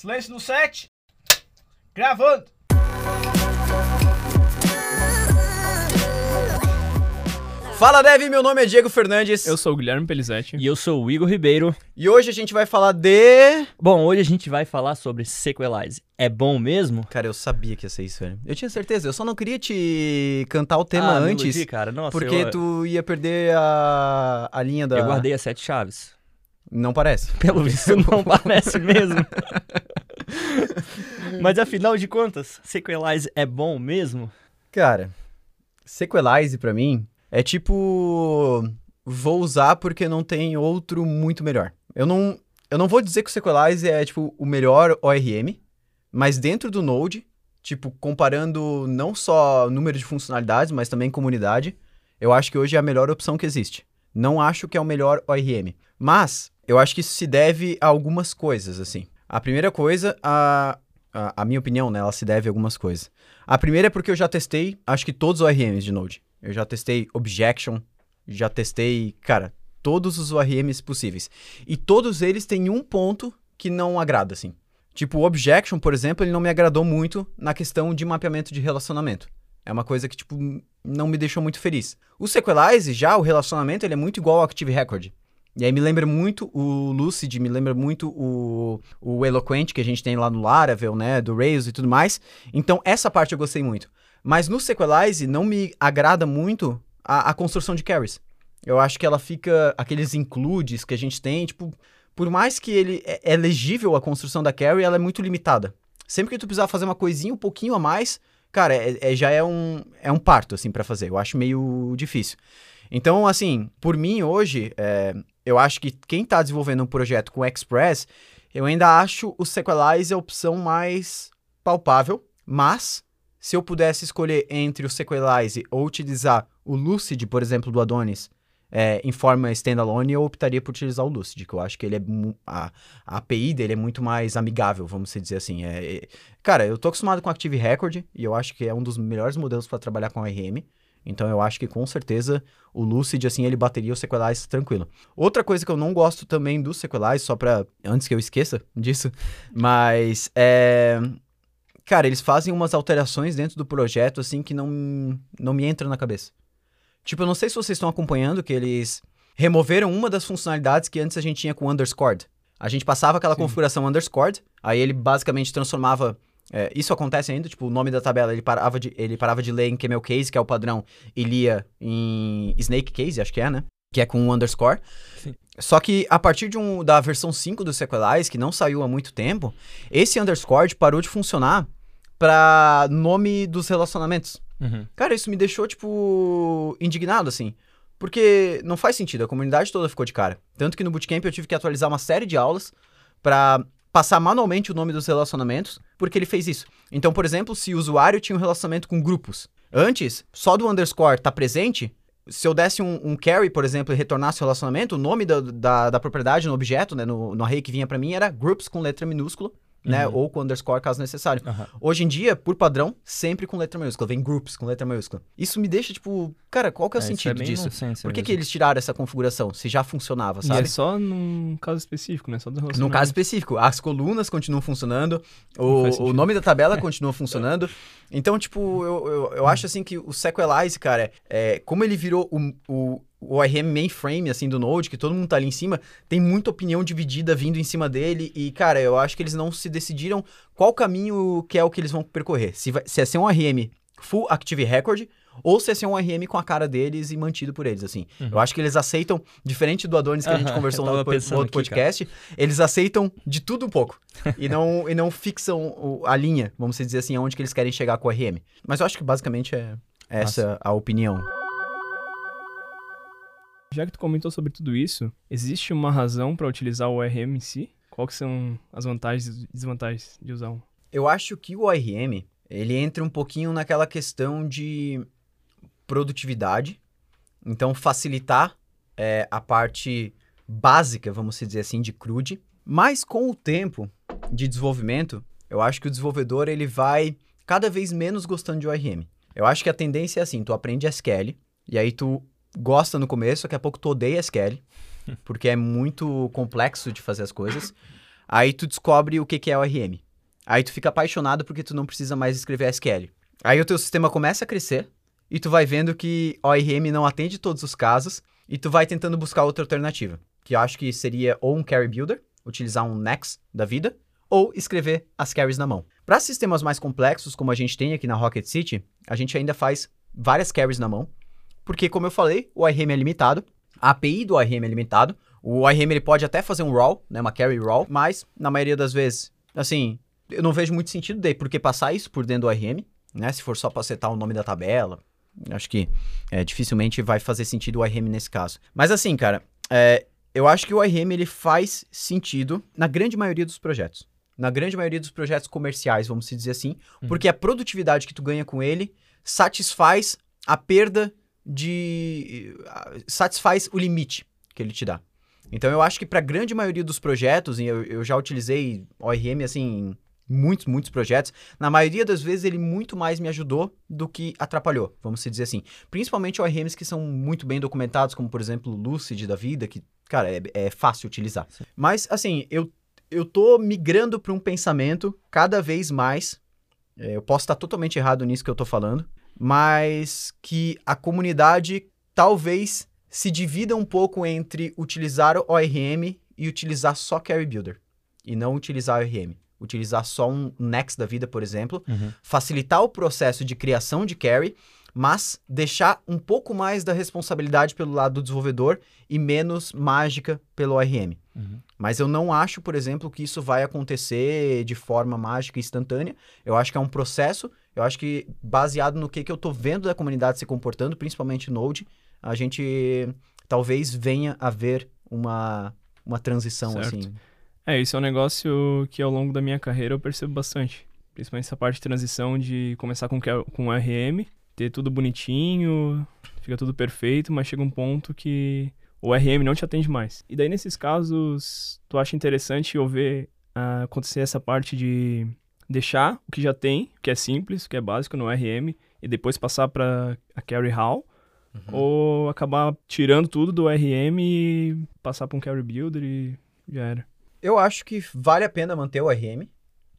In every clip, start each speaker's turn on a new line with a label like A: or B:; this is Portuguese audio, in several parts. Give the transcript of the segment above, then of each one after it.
A: Silêncio no set. Gravando.
B: Fala Dev, meu nome é Diego Fernandes
C: Eu sou o Guilherme Pelizete.
D: E eu sou o Igor Ribeiro.
B: e hoje a gente vai falar de.
D: Bom, hoje a gente vai falar sobre Sequelize. É bom mesmo?
B: Cara, eu sabia que ia ser isso, velho. Eu tinha certeza, eu só não queria te cantar o tema
D: Ah,
B: antes,
D: iludi, cara. Nossa,
B: porque
D: eu,
B: tu ia perder a, a linha da.
D: eu guardei as sete chaves.
B: Não parece.
D: Pelo visto, não parece mesmo. Mas afinal de contas, Sequelize é bom mesmo?
B: Cara, Sequelize pra mim é tipo. Vou usar porque não tem outro muito melhor. Eu não, eu não vou dizer que o Sequelize é tipo o melhor ORM, mas dentro do Node, tipo, comparando não só número de funcionalidades, mas também comunidade, eu acho que hoje é a melhor opção que existe. Não acho que é o melhor ORM. Mas eu acho que isso se deve a algumas coisas, assim. A primeira coisa, a, a, a minha opinião, né? Ela se deve a algumas coisas. A primeira é porque eu já testei, acho que todos os ORMs de Node. Eu já testei Objection, já testei, cara, todos os ORMs possíveis. E todos eles têm um ponto que não agrada, assim. Tipo, o Objection, por exemplo, ele não me agradou muito na questão de mapeamento de relacionamento. É uma coisa que, tipo, não me deixou muito feliz. O Sequelize, já, o relacionamento, ele é muito igual ao Active Record. E aí me lembra muito o Lucid, me lembra muito o, o Eloquent que a gente tem lá no Laravel, né, do Rails e tudo mais. Então, essa parte eu gostei muito. Mas no Sequelize não me agrada muito a, a construção de carries. Eu acho que ela fica, aqueles includes que a gente tem, tipo, por mais que ele é, é legível a construção da carry, ela é muito limitada. Sempre que tu precisar fazer uma coisinha um pouquinho a mais, cara, é, é- já é um, é um parto, assim, pra fazer. Eu acho meio difícil. Então, assim, por mim hoje, é, eu acho que quem tá desenvolvendo um projeto com Express, eu ainda acho o Sequelize a opção mais palpável, mas se eu pudesse escolher entre o Sequelize ou utilizar o Lucid, por exemplo, do Adonis, é, em forma standalone, eu optaria por utilizar o Lucid, que eu acho que ele é a, a API dele é muito mais amigável, vamos dizer assim. É, é- cara, eu tô acostumado com Active Record e eu acho que é um dos melhores modelos para trabalhar com RM. Então eu acho que com certeza o Lucid, assim, ele bateria o Sequelize tranquilo. Outra coisa que eu não gosto também do Sequelize, só pra. antes que eu esqueça disso, mas é. Cara, eles fazem umas alterações dentro do projeto, assim, que não, não me entram na cabeça. Tipo, eu não sei se vocês estão acompanhando que eles removeram uma das funcionalidades que antes a gente tinha com o underscored. A gente passava aquela
C: Sim.
B: configuração underscored, aí ele basicamente transformava. É, isso acontece ainda, tipo, o nome da tabela ele parava, de, ele parava de ler em camel case, que é o padrão, e lia em snake case, acho que é, né? Que é com o underscore.
D: Sim.
B: Só que a partir de um, da versão 5 do Sequelize, que não saiu há muito tempo, esse underscore parou de funcionar para nome dos relacionamentos.
D: Uhum.
B: Cara, isso me deixou, tipo, indignado, assim. Porque não faz sentido, a comunidade toda ficou de cara. Tanto que no Bootcamp eu tive que atualizar uma série de aulas pra passar manualmente o nome dos relacionamentos, porque ele fez isso. Então, por exemplo, se o usuário tinha um relacionamento com grupos, antes, só do underscore tá presente, se eu desse um, um carry, por exemplo, e retornasse o relacionamento, o nome da, da, da propriedade no objeto, né, no, no array que vinha pra mim era groups com letra minúscula, né,
D: Uhum.
B: ou com underscore caso necessário.
D: Aham.
B: Hoje em dia, por padrão, sempre com letra maiúscula. Vem groups com letra maiúscula. Isso me deixa, tipo, cara, qual que é o
D: É, isso
B: sentido
D: bem
B: disso? Por que,
D: mesmo.
B: que eles tiraram essa configuração? Se já funcionava,
C: E
B: sabe?
C: é só num caso específico, né? Só do
B: No
C: relacionamento.
B: caso específico, as colunas continuam funcionando, o, o nome da tabela continua funcionando. Então, tipo, eu, eu, eu acho assim que o Sequelize, cara, é, como ele virou o, o, o ORM mainframe, assim, do Node, que todo mundo tá ali em cima, tem muita opinião dividida vindo em cima dele. E, cara, eu acho que eles não se decidiram qual caminho que é o que eles vão percorrer. Se, vai, se é ser um ORM full Active Record ou se é ser um ORM com a cara deles e mantido por eles, assim.
D: Uhum.
B: Eu acho que eles aceitam, diferente do Adonis que a gente conversou no outro, no outro
D: aqui,
B: podcast, eles aceitam de tudo um pouco. e, não, e não fixam a linha, vamos dizer assim, aonde que eles querem chegar com o RM. Mas eu acho que basicamente é essa a opinião.
C: Já que tu comentou sobre tudo isso, existe uma razão pra utilizar o ORM em si? Que são as vantagens e desvantagens de usar um?
B: Eu acho que o ORM, ele entra um pouquinho naquela questão de produtividade. Então, facilitar é, a parte básica, vamos dizer assim, de CRUD. Mas com o tempo de desenvolvimento, eu acho que o desenvolvedor ele vai cada vez menos gostando de ORM. Eu acho que a tendência é assim, tu aprende SQL, e aí tu gosta no começo, daqui a pouco tu odeia SQL, porque é muito complexo de fazer as coisas. Aí tu descobre o que, que é ORM. Aí tu fica apaixonado porque tu não precisa mais escrever SQL. Aí o teu sistema começa a crescer e tu vai vendo que ORM não atende todos os casos e tu vai tentando buscar outra alternativa, que eu acho que seria ou um carry builder, utilizar um Next da vida, ou escrever as carries na mão. Para sistemas mais complexos, como a gente tem aqui na Rocket City, a gente ainda faz várias carries na mão, porque como eu falei, o ORM é limitado, a API do ORM é limitado, o ORM ele pode até fazer um raw, né, uma carry raw, mas na maioria das vezes, assim, eu não vejo muito sentido daí, porque passar isso por dentro do ORM, né, se for só para setar o nome da tabela, acho que é, dificilmente vai fazer sentido o ORM nesse caso. Mas assim, cara, é, eu acho que o ORM ele faz sentido na grande maioria dos projetos. Na grande maioria dos projetos comerciais, vamos dizer assim,
D: Uhum.
B: porque a produtividade que tu ganha com ele satisfaz a perda de. satisfaz o limite que ele te dá. Então eu acho que para a grande maioria dos projetos, e eu, eu já utilizei ORM assim em muitos, muitos projetos, na maioria das vezes ele muito mais me ajudou do que atrapalhou, vamos dizer assim. Principalmente ORMs que são muito bem documentados, como por exemplo o Lucid da vida, que, cara, é, é fácil utilizar. Mas assim, eu, eu tô migrando para um pensamento cada vez mais. é, eu posso estar totalmente errado nisso que eu tô falando, mas que a comunidade talvez se divida um pouco entre utilizar o ORM e utilizar só Carry Builder. E não utilizar ORM. Utilizar só um Next da vida, por exemplo.
D: Uhum.
B: Facilitar o processo de criação de carry, mas deixar um pouco mais da responsabilidade pelo lado do desenvolvedor e menos mágica pelo ORM.
D: Uhum.
B: Mas eu não acho, por exemplo, que isso vai acontecer de forma mágica e instantânea. Eu acho que é um processo. Eu acho que baseado no que, que eu tô vendo da comunidade se comportando, principalmente Node, a gente talvez venha a ver uma, uma transição
C: Certo.
B: assim.
C: É, isso é um negócio que ao longo da minha carreira eu percebo bastante. Principalmente essa parte de transição de começar com, Q- com RM, ter tudo bonitinho, fica tudo perfeito, mas chega um ponto que o RM não te atende mais. E daí, nesses casos, tu acha interessante eu ver ah, acontecer essa parte de deixar o que já tem, que é simples, que é básico no RM, e depois passar para a Carry How, ou acabar tirando tudo do RM e passar para um Carry Builder e já era.
B: Eu acho que vale a pena manter o ORM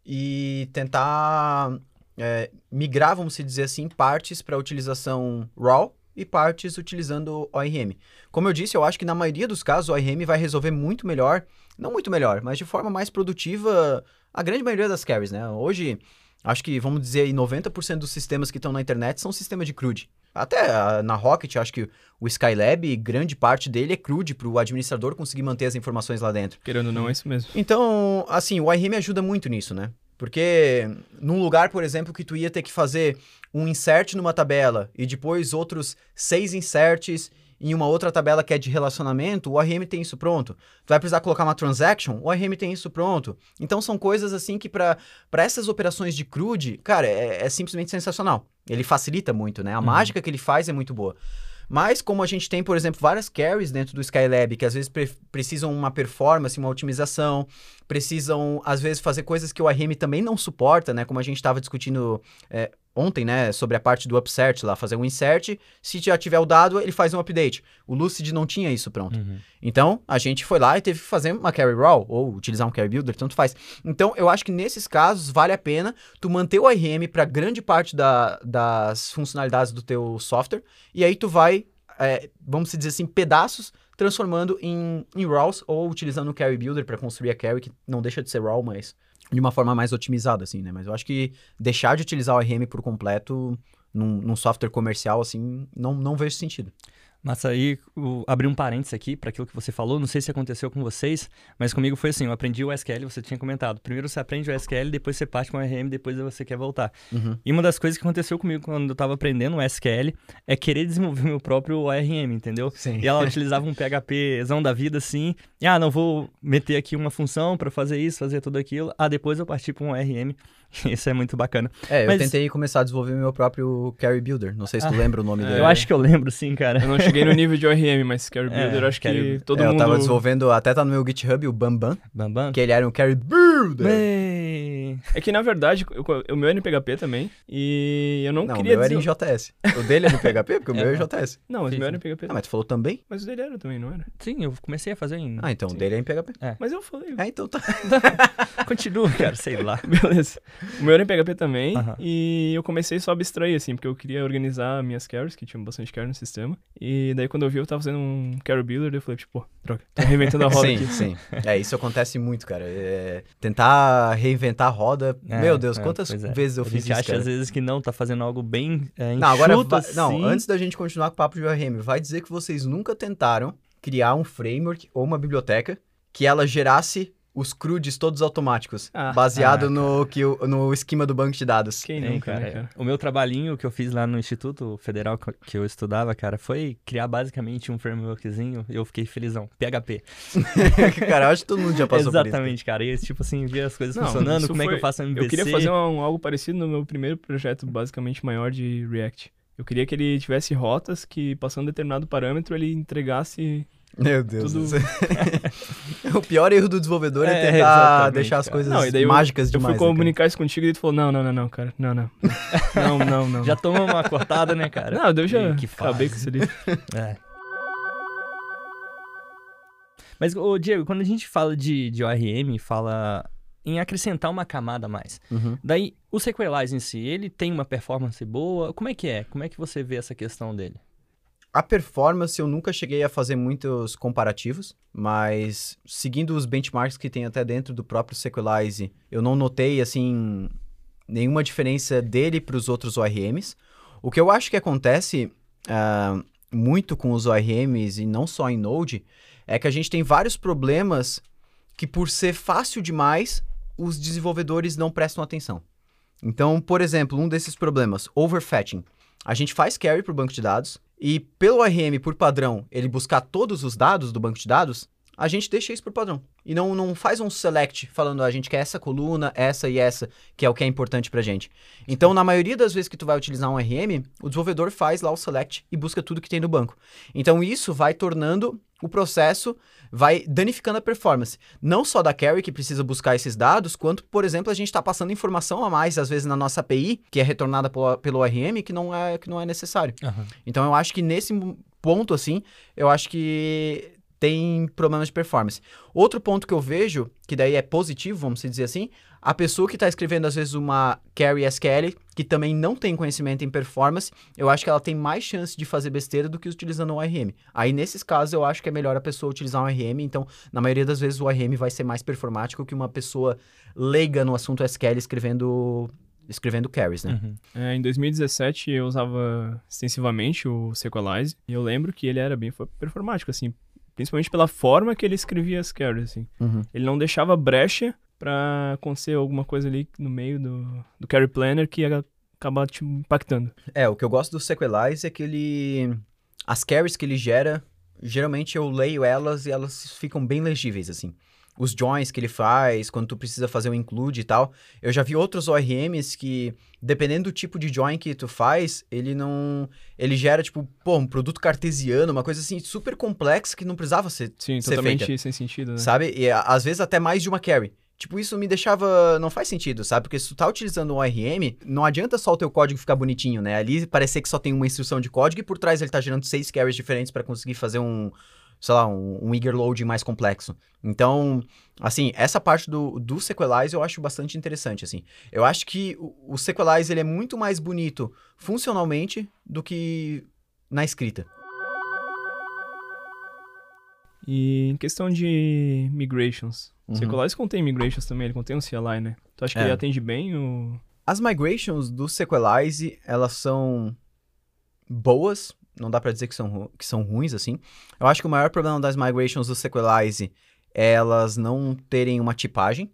B: e tentar é, migrar, vamos dizer assim, partes para utilização RAW e partes utilizando ORM. Como eu disse, eu acho que na maioria dos casos o ORM vai resolver muito melhor, não muito melhor, mas de forma mais produtiva a grande maioria das carries, né? Hoje, acho que, vamos dizer aí, 90% dos sistemas que estão na internet são sistemas de CRUD. Até ah, na Rocket, acho que o Skylab, grande parte dele é CRUD, para o administrador conseguir manter as informações lá dentro.
C: Querendo ou não, é isso mesmo.
B: Então, assim, o ORM ajuda muito nisso, né? Porque num lugar, por exemplo, que tu ia ter que fazer um insert numa tabela e depois outros seis inserts em uma outra tabela que é de relacionamento, o ORM tem isso pronto. Tu vai precisar colocar uma transaction, o ORM tem isso pronto. Então são coisas assim que para essas operações de CRUD, cara, é, é simplesmente sensacional. Ele facilita muito, né? A mágica que ele faz é muito boa. Mas como a gente tem, por exemplo, várias carries dentro do Skylab que às vezes pre- precisam uma performance, uma otimização, precisam às vezes fazer coisas que o ARM também não suporta, né? Como a gente estava discutindo é, ontem, né? Sobre a parte do upsert lá, fazer um insert, se já tiver o dado, ele faz um update. O Lucid não tinha isso pronto.
D: Uhum.
B: Então, a gente foi lá e teve que fazer uma carry raw, ou utilizar um carry builder, tanto faz. Então, eu acho que nesses casos, vale a pena tu manter o ARM para grande parte da- das funcionalidades do teu software, e aí tu vai, é, vamos dizer assim, pedaços, transformando em, em raws, ou utilizando o carry builder para construir a carry, que não deixa de ser raw, mas de uma forma mais otimizada, assim, né? Mas eu acho que deixar de utilizar o ARM por completo num, num software comercial, assim, não, não vejo sentido.
D: Mas aí, o- abrir um parênteses aqui para aquilo que você falou, não sei se aconteceu com vocês, mas comigo foi assim, eu aprendi o SQL, você tinha comentado. Primeiro você aprende o SQL, depois você parte com o RM, depois você quer voltar.
B: Uhum.
D: E uma das coisas que aconteceu comigo quando eu tava aprendendo o SQL é querer desenvolver meu próprio ORM, entendeu?
B: Sim.
D: E ela utilizava um PHPzão da vida assim, e ah, não vou meter aqui uma função para fazer isso, fazer tudo aquilo. Ah, depois eu parti para um ORM. Isso é muito bacana.
B: É, eu
D: Mas-
B: tentei começar a desenvolver meu próprio Carry Builder. Não sei se tu
D: Ah,
B: lembra o nome dele.
D: Eu acho que eu lembro sim, cara.
C: Eu não cheguei no nível de ORM, mas Carry
D: É,
C: Builder, eu acho que
D: Carry-
C: todo
B: É,
C: mundo...
B: Eu tava desenvolvendo, até tá no meu GitHub, o Bambam,
D: Bambam.
B: que ele era um Carry Builder.
D: Bem...
C: É que, na verdade, eu- o meu é no PHP também. E eu não,
B: Não, o
C: queria
B: meu era em. JS. O dele é no PHP, porque o meu é
D: É.
B: em JS.
C: Não, mas o
D: Sim,
C: meu era
D: sim.
C: no PHP.
B: Ah, mas tu falou também?
C: Mas o dele era também, não era?
D: Sim, eu comecei a fazer em.
B: Ah, então o dele é em PHP.
C: Mas eu falei.
B: É, então tá.
D: Continua, cara, sei lá.
C: Beleza. O meu era em PHP também.
D: Aham.
C: E eu comecei só a abstrair, assim, porque eu queria organizar minhas carries, que tinham bastante carry no sistema. E daí quando eu vi, eu tava fazendo um carry builder, eu falei, tipo, pô, droga, tô reinventando a roda
B: sim,
C: aqui.
B: sim. É, isso acontece muito, cara. É, tentar reinventar a roda.
D: É,
B: Meu Deus,
D: é,
B: quantas
D: é.
B: vezes eu
D: a
B: fiz
D: gente
B: isso,
D: acha
B: cara?
D: às vezes que não, tá fazendo algo bem é,
B: Não, agora vai- não,
D: assim.
B: antes da gente continuar com o papo de ORM, vai dizer que vocês nunca tentaram criar um framework ou uma biblioteca que ela gerasse os CRUDs todos automáticos,
C: Ah.
B: baseado
D: Ah,
B: no, que, no esquema do banco de dados.
C: Quem
D: Tem,
C: nunca,
D: cara.
C: né, cara?
D: O meu trabalhinho que eu fiz lá no Instituto Federal que eu estudava, cara, foi criar basicamente um frameworkzinho e eu fiquei felizão. PHP.
B: cara, eu acho que todo mundo já passou por isso.
D: Exatamente, cara. E tipo assim, ver as coisas
C: Não,
D: funcionando, como é que
C: foi-
D: eu faço MVC.
C: Eu queria fazer um- algo parecido no meu primeiro projeto, basicamente maior de React. Eu queria que ele tivesse rotas que, passando determinado parâmetro, ele entregasse.
B: Meu Deus
C: Tudo-.
B: o pior erro do desenvolvedor é,
D: É,
B: tentar
D: exatamente,
B: deixar as
D: cara.
B: coisas
C: Não, e daí eu-
B: mágicas
C: eu
B: demais.
C: fui
B: né,
C: comunicar isso contigo e tu falou: não, não, não, não, cara. Não, não. Não, não, não.
D: Já toma uma cortada, né, cara?
C: Não, eu já
D: que
C: acabei com isso ali.
D: É. Mas, ô, Diego, quando a gente fala de, de ORM, fala em acrescentar uma camada a mais.
B: Uhum.
D: Daí, o Sequelize em si, ele tem uma performance boa? Como é que é? Como é que você vê essa questão dele?
B: A performance eu nunca cheguei a fazer muitos comparativos, mas seguindo os benchmarks que tem até dentro do próprio Sequelize, eu não notei assim nenhuma diferença dele para os outros ORMs. O que eu acho que acontece ah, muito com os ORMs e não só em Node é que a gente tem vários problemas que por ser fácil demais os desenvolvedores não prestam atenção. Então, por exemplo, um desses problemas, overfetching. A gente faz carry para o banco de dados e pelo ORM, por padrão, ele buscar todos os dados do banco de dados, a gente deixa isso por padrão. E não, não faz um select falando, "Ah, a gente quer essa coluna, essa e essa, que é o que é importante pra gente. Então, na maioria das vezes que tu vai utilizar um ORM, o desenvolvedor faz lá o select e busca tudo que tem no banco. Então, isso vai tornando o processo, vai danificando a performance. Não só da carry que precisa buscar esses dados, quanto, por exemplo, a gente está passando informação a mais, às vezes, na nossa API, que é retornada pelo, pelo ORM, que não é, que não é necessário. Então eu acho que nesse ponto, assim, eu acho que tem problemas de performance. Outro ponto que eu vejo, que daí é positivo, vamos dizer assim, a pessoa que está escrevendo, às vezes, uma carry SQL, que também não tem conhecimento em performance, eu acho que ela tem mais chance de fazer besteira do que utilizando um ORM. Aí, nesses casos, eu acho que é melhor a pessoa utilizar um ORM, então, na maioria das vezes, o ORM vai ser mais performático que uma pessoa leiga no assunto SQL escrevendo, escrevendo carries, né?
D: Uhum.
C: É, em 2017 eu usava extensivamente o Sequelize e eu lembro que ele era bem fo- performático, assim, principalmente pela forma que ele escrevia as carries, assim.
B: Uhum.
C: Ele não deixava brecha pra acontecer alguma coisa ali no meio do, do carry planner que ia acabar te impactando.
B: É, o que eu gosto do Sequelize é que ele. As carries que ele gera, geralmente eu leio elas e elas ficam bem legíveis, assim. Os joins que ele faz, quando tu precisa fazer um include e tal. Eu já vi outros ORMs que, dependendo do tipo de join que tu faz, ele não. Ele gera, tipo, pô, um produto cartesiano, uma coisa assim, super complexa que não precisava ser
C: Sim,
B: Ser
C: totalmente
B: feita.
C: sem sentido, né?
B: Sabe? E às vezes até mais de uma carry. Tipo, isso me deixava. Não faz sentido, sabe? Porque se tu tá utilizando um ORM, não adianta só o teu código ficar bonitinho, né? Ali parecer que só tem uma instrução de código e por trás ele tá gerando seis carries diferentes pra conseguir fazer um. Sei lá, um, um eager loading mais complexo. Então, assim, essa parte do, do Sequelize eu acho bastante interessante, assim. Eu acho que o, o Sequelize ele é muito mais bonito funcionalmente do que na escrita.
C: E em questão de migrations,
B: Uhum.
C: Sequelize contém migrations também, ele contém um CLI, né? Tu acha que
B: É.
C: ele atende bem o...
B: As migrations do Sequelize, elas são boas, não dá pra dizer que são, que são ruins, assim. Eu acho que o maior problema das migrations do Sequelize é elas não terem uma tipagem.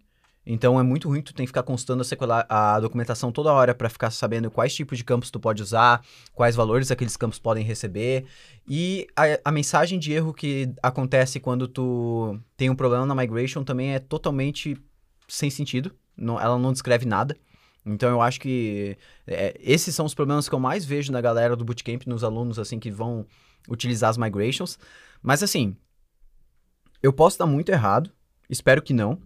B: Então é muito ruim, tu tem que ficar constando a, Sequeli- a documentação toda hora pra ficar sabendo quais tipos de campos tu pode usar, quais valores aqueles campos podem receber. E a, a mensagem de erro que acontece quando tu tem um problema na migration também é totalmente sem sentido. Não- ela não descreve nada. Então eu acho que é, esses são os problemas que eu mais vejo na galera do bootcamp, nos alunos assim que vão utilizar as migrations. Mas assim, eu posso estar muito errado, espero que não.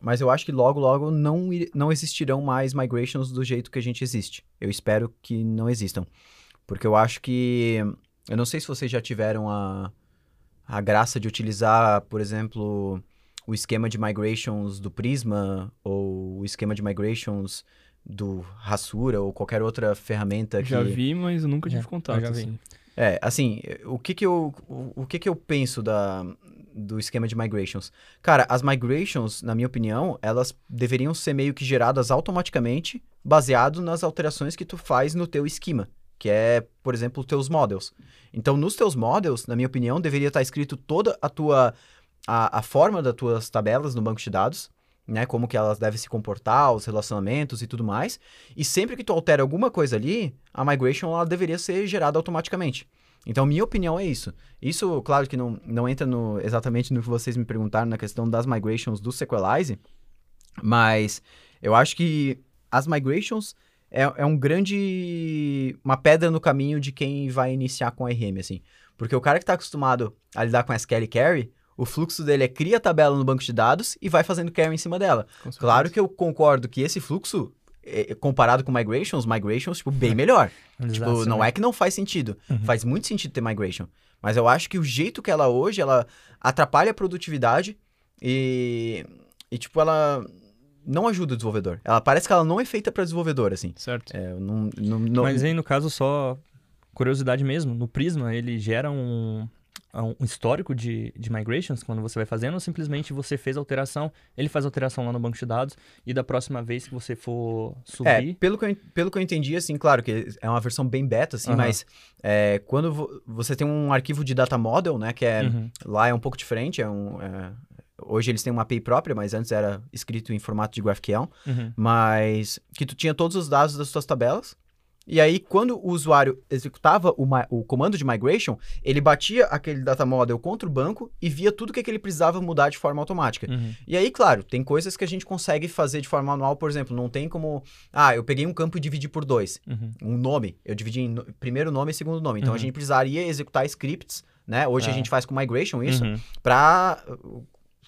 B: Mas eu acho que logo, logo não, não existirão mais migrations do jeito que a gente existe. Eu espero que não existam. Porque eu acho que. Eu não sei se vocês já tiveram a, a graça de utilizar, por exemplo, o esquema de migrations do Prisma ou o esquema de migrations do Rasura ou qualquer outra ferramenta que.
C: Já vi, mas eu nunca tive
D: É,
C: contato.
D: já vi.
C: assim.
B: É, assim, o que que eu, o, o que que eu penso da, do esquema de migrations? Cara, as migrations, na minha opinião, elas deveriam ser meio que geradas automaticamente, baseado nas alterações que tu faz no teu esquema, que é, por exemplo, os teus models. Então, nos teus models, na minha opinião, deveria estar escrito toda a tua, a, a forma das tuas tabelas no banco de dados, né, como que elas devem se comportar, os relacionamentos e tudo mais, e sempre que tu altera alguma coisa ali, a migration ela deveria ser gerada automaticamente. Então, minha opinião é isso. Isso, claro que não, não entra no, exatamente no que vocês me perguntaram na questão das migrations do Sequelize, mas eu acho que as migrations é, é um grande... uma pedra no caminho de quem vai iniciar com RM, assim. Porque o cara que está acostumado a lidar com SQL Carry, o fluxo dele é cria a tabela no banco de dados e vai fazendo carry em cima dela. Claro que eu concordo que esse fluxo, comparado com migrations, migrations, tipo, bem melhor. Tipo, não é que não faz sentido.
D: Uhum.
B: Faz muito sentido ter migration. Mas eu acho que o jeito que ela hoje, ela atrapalha a produtividade e, e tipo, ela não ajuda o desenvolvedor. Ela parece que ela não é feita para desenvolvedor, assim.
C: Certo.
B: É, não, não, não-
D: Mas aí, no caso, só curiosidade mesmo, no Prisma, ele gera um, um histórico de, de migrations quando você vai fazendo, ou simplesmente você fez a alteração, ele faz a alteração lá no banco de dados, e da próxima vez que você for
B: É,
D: subir...
B: pelo que, eu, pelo que eu entendi, assim, claro que é uma versão bem beta, assim,
D: Aham.
B: mas é, quando vo- você tem um arquivo de data model, né, que é,
D: Uhum.
B: lá é um pouco diferente, é um... é- hoje eles têm uma API própria, mas antes era escrito em formato de GraphQL.
D: Uhum.
B: mas que tu tinha todos os dados das tuas tabelas. E aí, quando o usuário executava o, o comando de migration, ele batia aquele data model contra o banco e via tudo que, que ele precisava mudar de forma automática.
D: Uhum.
B: E aí, claro, tem coisas que a gente consegue fazer de forma manual, por exemplo, não tem como. Ah, eu peguei um campo e dividi por dois.
D: Uhum.
B: Um nome, eu dividi em no- primeiro nome e segundo nome. Então a
D: Uhum.
B: gente precisaria executar scripts, né? Hoje a
D: Ah.
B: gente faz com migration isso,
D: Uhum.
B: para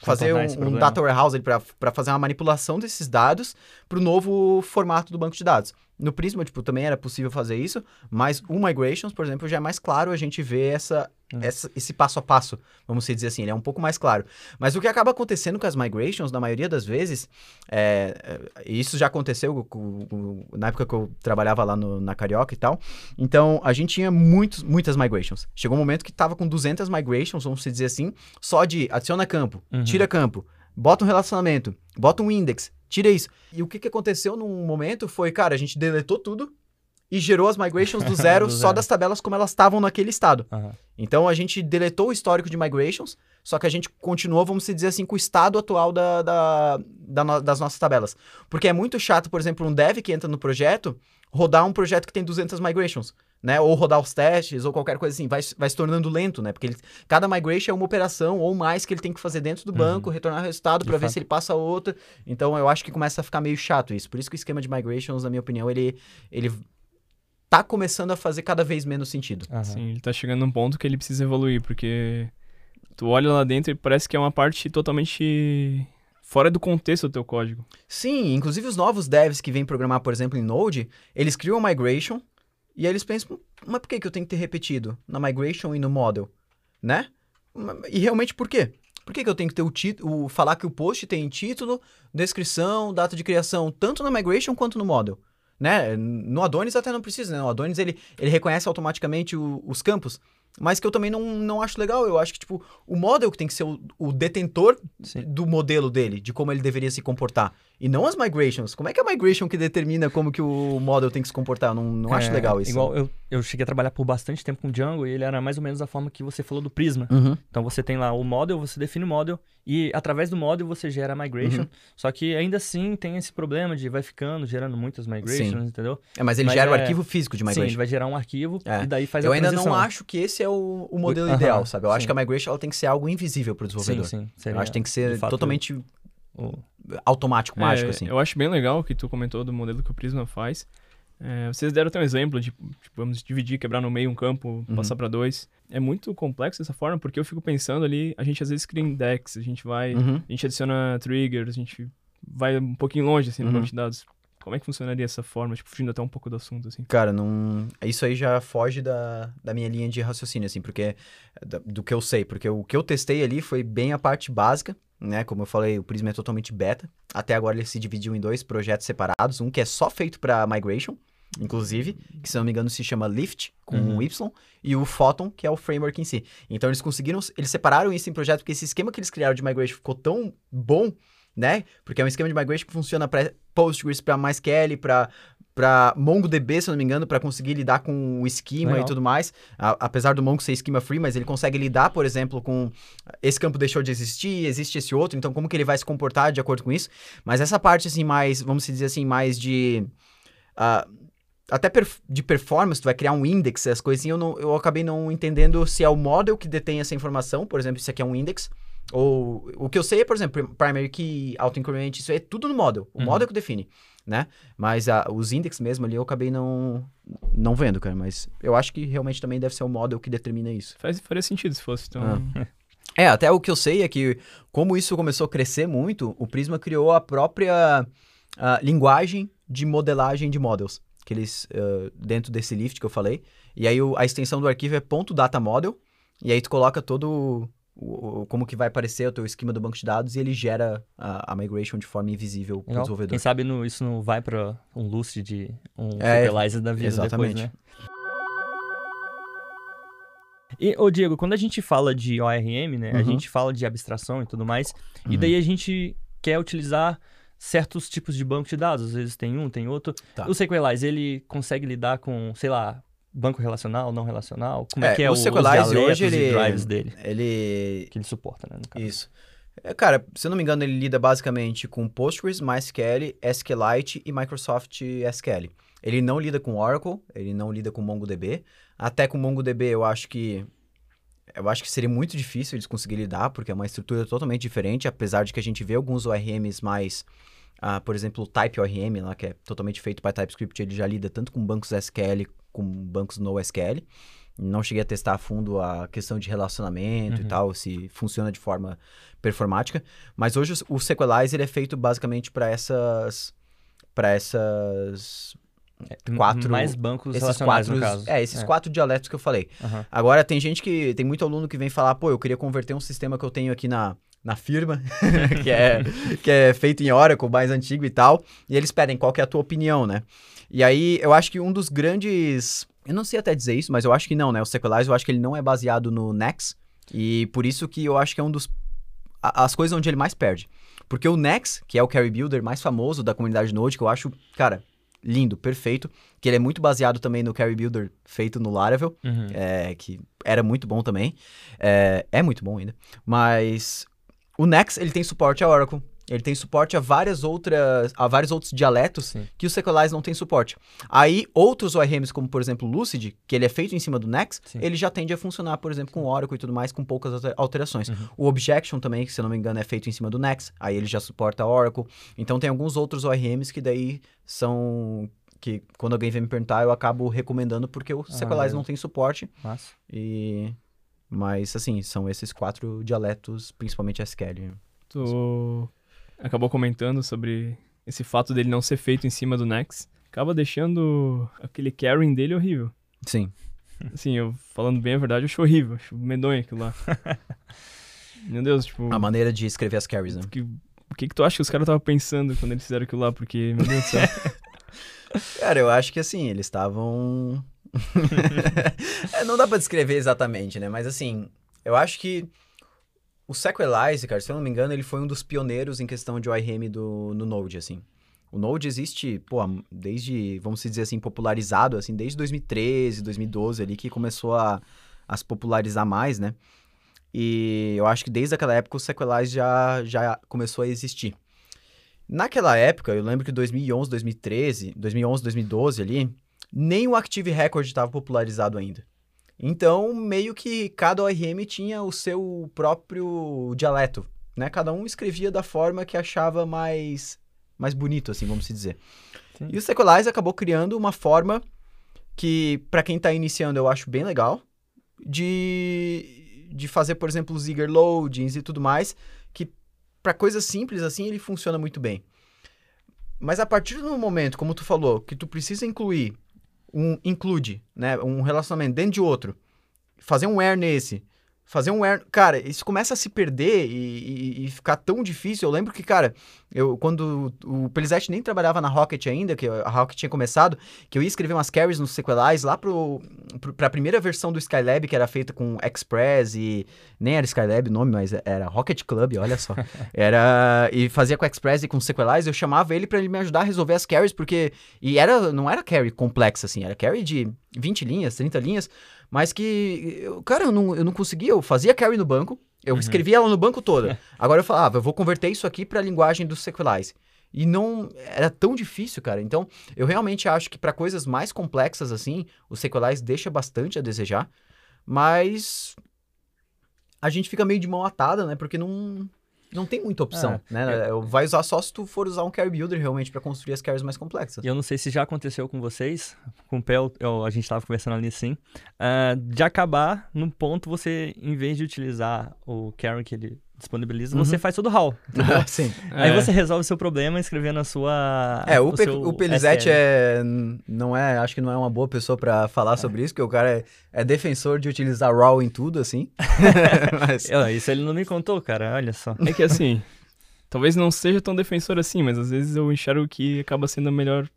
B: fazer
D: Contornar
B: um, um data warehouse para fazer uma manipulação desses dados para o novo formato do banco de dados. No Prisma, tipo, também era possível fazer isso, mas o Migrations, por exemplo, já é mais claro a gente ver essa,
D: Hum.
B: essa- esse passo a passo, vamos dizer assim, ele é um pouco mais claro. Mas o que acaba acontecendo com as Migrations, na maioria das vezes, é, é, e isso já aconteceu com- com- na época que eu trabalhava lá no- na Carioca e tal, então a gente tinha muitos, muitas Migrations. Chegou um momento que tava com 200 Migrations, vamos dizer assim, só de adiciona campo,
D: Uhum.
B: tira campo, bota um relacionamento, bota um index, tira isso. E o que, que aconteceu num momento foi, cara, a gente deletou tudo e gerou as migrations do zero
D: Do
B: só
D: zero.
B: das tabelas como elas estavam naquele estado.
D: Aham.
B: Então a gente deletou o histórico de migrations, só que a gente continuou, vamos dizer assim, com o estado atual da, da- da no- das nossas tabelas. Porque é muito chato, por exemplo, um dev que entra no projeto, rodar um projeto que tem 200 migrations, né? Ou rodar os testes, ou qualquer coisa assim. Vai, vai se tornando lento, né? Porque ele- cada migration é uma operação ou mais que ele tem que fazer dentro do
D: Uhum.
B: banco, retornar o resultado para ver se ele passa outra. Então eu acho que começa a ficar meio chato isso. Por isso que o esquema de migrations, na minha opinião, ele, ele tá começando a fazer cada vez menos sentido.
D: Aham.
C: Sim, ele tá chegando num ponto que ele precisa evoluir, porque tu olha lá dentro e parece que é uma parte totalmente fora do contexto do teu código.
B: Sim, inclusive os novos devs que vêm programar, por exemplo, em Node, eles criam uma migration e aí eles pensam, mas por que, que eu tenho que ter repetido na migration e no model? Né? E realmente por quê? Por que, que eu tenho que ter o título, falar que o post tem título, descrição, data de criação, tanto na migration quanto no model? Né? No Adonis até não precisa, né? No Adonis ele, ele reconhece automaticamente o- os campos, mas que eu também não, não acho legal. Eu acho que, tipo, o model que tem que ser o, o detentor
D: Sim.
B: do modelo dele, de como ele deveria se comportar. E não as migrations. Como é que é a migration que determina como que o model tem que se comportar? Eu não, não acho
D: É,
B: legal isso.
D: Igual eu, eu cheguei a trabalhar por bastante tempo com Django e ele era mais ou menos da forma que você falou do Prisma.
B: Uhum.
D: Então você tem lá o model, você define o model e através do model você gera a migration.
B: Uhum.
D: Só que ainda assim tem esse problema de vai ficando gerando muitas migrations,
B: Sim.
D: entendeu?
B: É, mas ele
D: Mas
B: gera o
D: é-
B: arquivo físico de
D: Sim,
B: migration.
D: ele vai gerar um arquivo
B: É.
D: e daí faz
B: eu
D: a
B: ainda
D: transição.
B: não acho que esse é o, o modelo ideal, sabe? Eu acho
D: sim.
B: que a migration ela tem que ser algo invisível para o
D: Sim,
B: desenvolvedor.
D: sim.
B: eu
D: seria,
B: acho que tem que ser totalmente
D: o-
B: automático, mágico,
C: É,
B: assim.
C: Eu acho bem legal o que tu comentou do modelo que o Prisma faz. É, vocês deram até um exemplo de, tipo, vamos dividir, quebrar no meio um campo,
B: Uhum.
C: passar pra dois. É muito complexo dessa forma, porque eu fico pensando ali, a gente às vezes cria index, a gente vai,
B: Uhum.
C: a gente adiciona triggers, a gente vai um pouquinho longe, assim, no
B: Uhum.
C: banco de dados. Como é que funcionaria essa forma? Tipo, fugindo até um pouco do assunto, assim.
B: Cara, não. Isso aí já foge da, da minha linha de raciocínio, assim, porque. do que eu sei. Porque o que eu testei ali foi bem a parte básica, né? Como eu falei, o Prisma é totalmente beta. Até agora ele se dividiu em dois projetos separados. Um que é só feito para migration, inclusive, que se não me engano se chama Lift, com
D: Uhum.
B: um Y, e o Photon, que é o framework em si. Então eles conseguiram. Eles separaram isso em projeto, porque esse esquema que eles criaram de migration ficou tão bom, né? Porque é um esquema de migration que funciona para Postgres, para MySQL, para para MongoDB, se eu não me engano, para conseguir lidar com o esquema
D: Legal.
B: e tudo mais. A- apesar do Mongo ser esquema free, mas ele consegue lidar, por exemplo, com esse campo deixou de existir, existe esse outro, então como que ele vai se comportar de acordo com isso? Mas essa parte assim mais, vamos dizer assim, mais de ah, até perf- de performance, tu vai criar um index, essas coisinhas, eu, não, eu acabei não entendendo se é o model que detém essa informação, por exemplo, isso aqui é um index, ou o que eu sei é, por exemplo, primary key, auto-increment, isso é tudo no model, o
D: Uhum.
B: model que define, né? Mas ah, os index mesmo ali eu acabei não, não vendo, cara, mas eu acho que realmente também deve ser o model que determina isso.
C: Faz, faria sentido se fosse, então...
B: Ah. É, até o que eu sei é que, como isso começou a crescer muito, o Prisma criou a própria ah, linguagem de modelagem de models, que eles, ah, dentro desse lift que eu falei, e aí o- a extensão do arquivo é ponto .data model, e aí tu coloca todo o, o- como que vai aparecer o teu esquema do banco de dados e ele gera a, a migration de forma invisível para o desenvolvedor.
D: Quem sabe no- isso não vai pra um Lucid, um
B: É,
D: da vida
B: exatamente.
D: depois, né? E, ô Diego, quando a gente fala de ORM, né, a
B: Uhum.
D: gente fala de abstração e tudo mais, e
B: Uhum.
D: daí a gente quer utilizar certos tipos de banco de dados, às vezes tem um, tem outro.
B: Tá.
D: O Sequelize, ele consegue lidar com, sei lá, banco relacional, não relacional? Como é,
B: É,
D: que é
B: o
D: o, os
B: Sequelize
D: dialetos
B: hoje, ele-
D: drives dele,
B: Ele
D: que ele suporta, né.
B: Isso. É, cara, se eu não me engano, ele lida basicamente com Postgres, MySQL, SQLite e Microsoft SQL. Ele não lida com Oracle, ele não lida com MongoDB. Até com MongoDB eu acho que eu acho que seria muito difícil eles conseguirem lidar, porque é uma estrutura totalmente diferente, apesar de que a gente vê alguns ORMs mais ah, por exemplo, o Type ORM, lá, que é totalmente feito para TypeScript, ele já lida tanto com bancos SQL como bancos NoSQL. Não cheguei a testar a fundo a questão de relacionamento e
D: Uhum.
B: tal, se funciona de forma performática. Mas hoje o Sequelize ele é feito basicamente para essas. para essas.
D: M-
B: quatro-
D: Mais bancos
B: Esses quatro.
D: no caso.
B: É, esses quatro dialetos que eu falei.
D: Aham.
B: Agora, tem gente que. Tem muito aluno que vem falar, pô, eu queria converter um sistema que eu tenho aqui na, na firma, que, é, que é feito em Oracle, mais antigo e tal. E eles pedem qual que é a tua opinião, né? E aí, eu acho que um dos grandes. Eu não sei até dizer isso, mas eu acho que não, né? O Sequelize, eu acho que ele não é baseado no Nex. E por isso que eu acho que é um dos. As coisas onde ele mais perde. Porque o Nex, que é o Carry Builder mais famoso da comunidade Node, que eu acho, cara, lindo, perfeito. Que ele é muito baseado também no Carry Builder feito no Laravel
D: Uhum.
B: é, que era muito bom também. É, é muito bom ainda. Mas o Nex, ele tem suporte a Oracle. Ele tem suporte a várias outras, a vários outros dialetos
D: Sim.
B: que o Sequelize não tem suporte. Aí, outros ORMs, como por exemplo o Lucid, que ele é feito em cima do Nex,
D: Sim.
B: ele já tende a funcionar, por exemplo, com Oracle e tudo mais, com poucas alter- alterações.
D: Uhum.
B: O Objection também, que se eu não me engano é feito em cima do Nex, aí ele já suporta Oracle. Então tem alguns outros ORMs que daí são que quando alguém vem me perguntar, eu acabo recomendando porque o Sequelize
D: beleza.
B: não tem suporte
D: Massa.
B: e mas assim, são esses quatro dialetos, principalmente SQL.
C: Tu acabou comentando sobre esse fato dele não ser feito em cima do Nex. Acaba deixando aquele carrying dele horrível.
B: Sim.
C: Assim, eu falando bem a verdade, eu acho horrível. Acho medonho aquilo lá. Meu Deus, tipo...
B: A maneira de escrever as carries, né?
C: que- o que que tu acha que os caras estavam pensando quando eles fizeram aquilo lá? Porque, meu Deus do céu.
B: Cara, eu acho que assim, eles estavam. É, não dá pra descrever exatamente, né? Mas assim, eu acho que o Sequelize, cara, se eu não me engano, ele foi um dos pioneiros em questão de ORM do, no Node, assim. O Node existe, pô, desde, vamos dizer assim, popularizado, assim, desde 2013, 2012 ali, que começou a, a se popularizar mais, né? E eu acho que desde aquela época o Sequelize já, já começou a existir. Naquela época, eu lembro que 2011, 2013, 2011, 2012 ali, nem o Active Record estava popularizado ainda. Então, meio que cada ORM tinha o seu próprio dialeto, né? Cada um escrevia da forma que achava mais mais bonito, assim, vamos se dizer.
D: Sim.
B: E o Sequelize acabou criando uma forma que, para quem está iniciando, eu acho bem legal, de, de fazer, por exemplo, os eager loadings e tudo mais, que para coisas simples assim, ele funciona muito bem. Mas a partir do momento, como tu falou, que tu precisa incluir um include, né, um relacionamento dentro de outro, fazer um where nesse, fazer um where, cara, isso começa a se perder e, e- e ficar tão difícil. Eu lembro que, cara, eu quando o Pelizete nem trabalhava na Rocket ainda, que a Rocket tinha começado, que eu ia escrever umas carries no Sequelize lá pro, pro, pra primeira versão do Skylab, que era feita com Express e nem era Skylab o nome, mas era Rocket Club, olha só. Era e fazia com Express e com Sequelize, eu chamava ele pra ele me ajudar a resolver as carries, porque e era não era carry complexa assim, era carry de 20 linhas, 30 linhas, mas que cara, eu não, eu não conseguia, eu fazia carry no banco, eu escrevia ela no banco toda. Agora eu falava, eu vou converter isso aqui pra linguagem do Sequelize. E não era tão difícil, cara. Então, eu realmente acho que pra coisas mais complexas assim, o Sequelize deixa bastante a desejar, mas a gente fica meio de mão atada, né? Porque não não tem muita opção, né? Vai usar só se tu for usar um carry builder realmente pra construir as carries mais complexas.
D: E eu não sei se já aconteceu com vocês, com o Pel, eu- a gente tava conversando ali sim, ah, de acabar num ponto você, em vez de utilizar o carry que ele disponibiliza,
B: Uhum.
D: você faz todo haul. entendeu?
B: Sim.
D: Aí
C: É.
D: você resolve o seu problema escrevendo a sua.
B: É, o, Pe
D: seu
B: o Pelizete é, não é, acho que não é uma boa pessoa pra falar sobre isso, porque o cara é, é defensor de utilizar RAW em tudo, assim. Mas,
D: Isso ele não me contou, cara, olha só.
C: É que assim, talvez não seja tão defensor assim, mas às vezes eu enxergo que acaba sendo o melhor,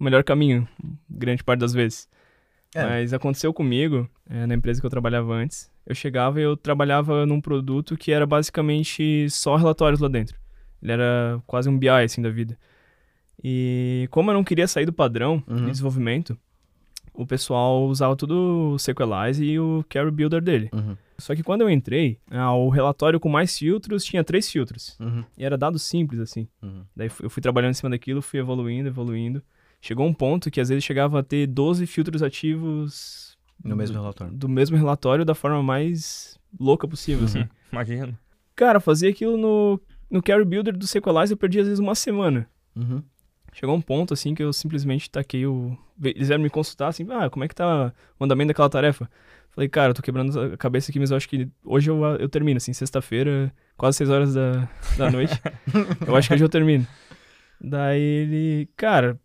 C: o melhor caminho, grande parte das vezes.
B: É.
C: Mas aconteceu comigo, é, na empresa que eu trabalhava antes. Eu chegava e eu trabalhava num produto que era basicamente só relatórios lá dentro. Ele era quase um BI, assim, da vida. E como eu não queria sair do padrão
B: Uhum.
C: de desenvolvimento, o pessoal usava tudo o Sequelize e o Carry Builder dele.
B: Uhum,
C: Só que quando eu entrei, ah, o relatório com mais filtros tinha três filtros.
B: uhum,
C: E era dado simples, assim.
B: uhum.
C: Daí eu fui trabalhando em cima daquilo, fui evoluindo, evoluindo. Chegou um ponto que às vezes chegava a ter 12 filtros ativos
B: No mesmo
C: do,
B: relatório.
C: do mesmo relatório da forma mais louca possível, assim.
D: Uhum, Imagino.
C: Cara, fazia aquilo no, no Carry Builder do Sequelize eu perdi às vezes uma semana.
B: Uhum.
C: Chegou um ponto, assim, que eu simplesmente taquei o... Eles vieram me consultar, assim, ah, como é que tá o andamento daquela tarefa? Falei, cara, eu tô quebrando a cabeça aqui, mas eu acho que hoje eu, eu termino, assim, sexta-feira, quase seis horas da, da noite. eu acho que hoje eu termino. Daí ele, cara,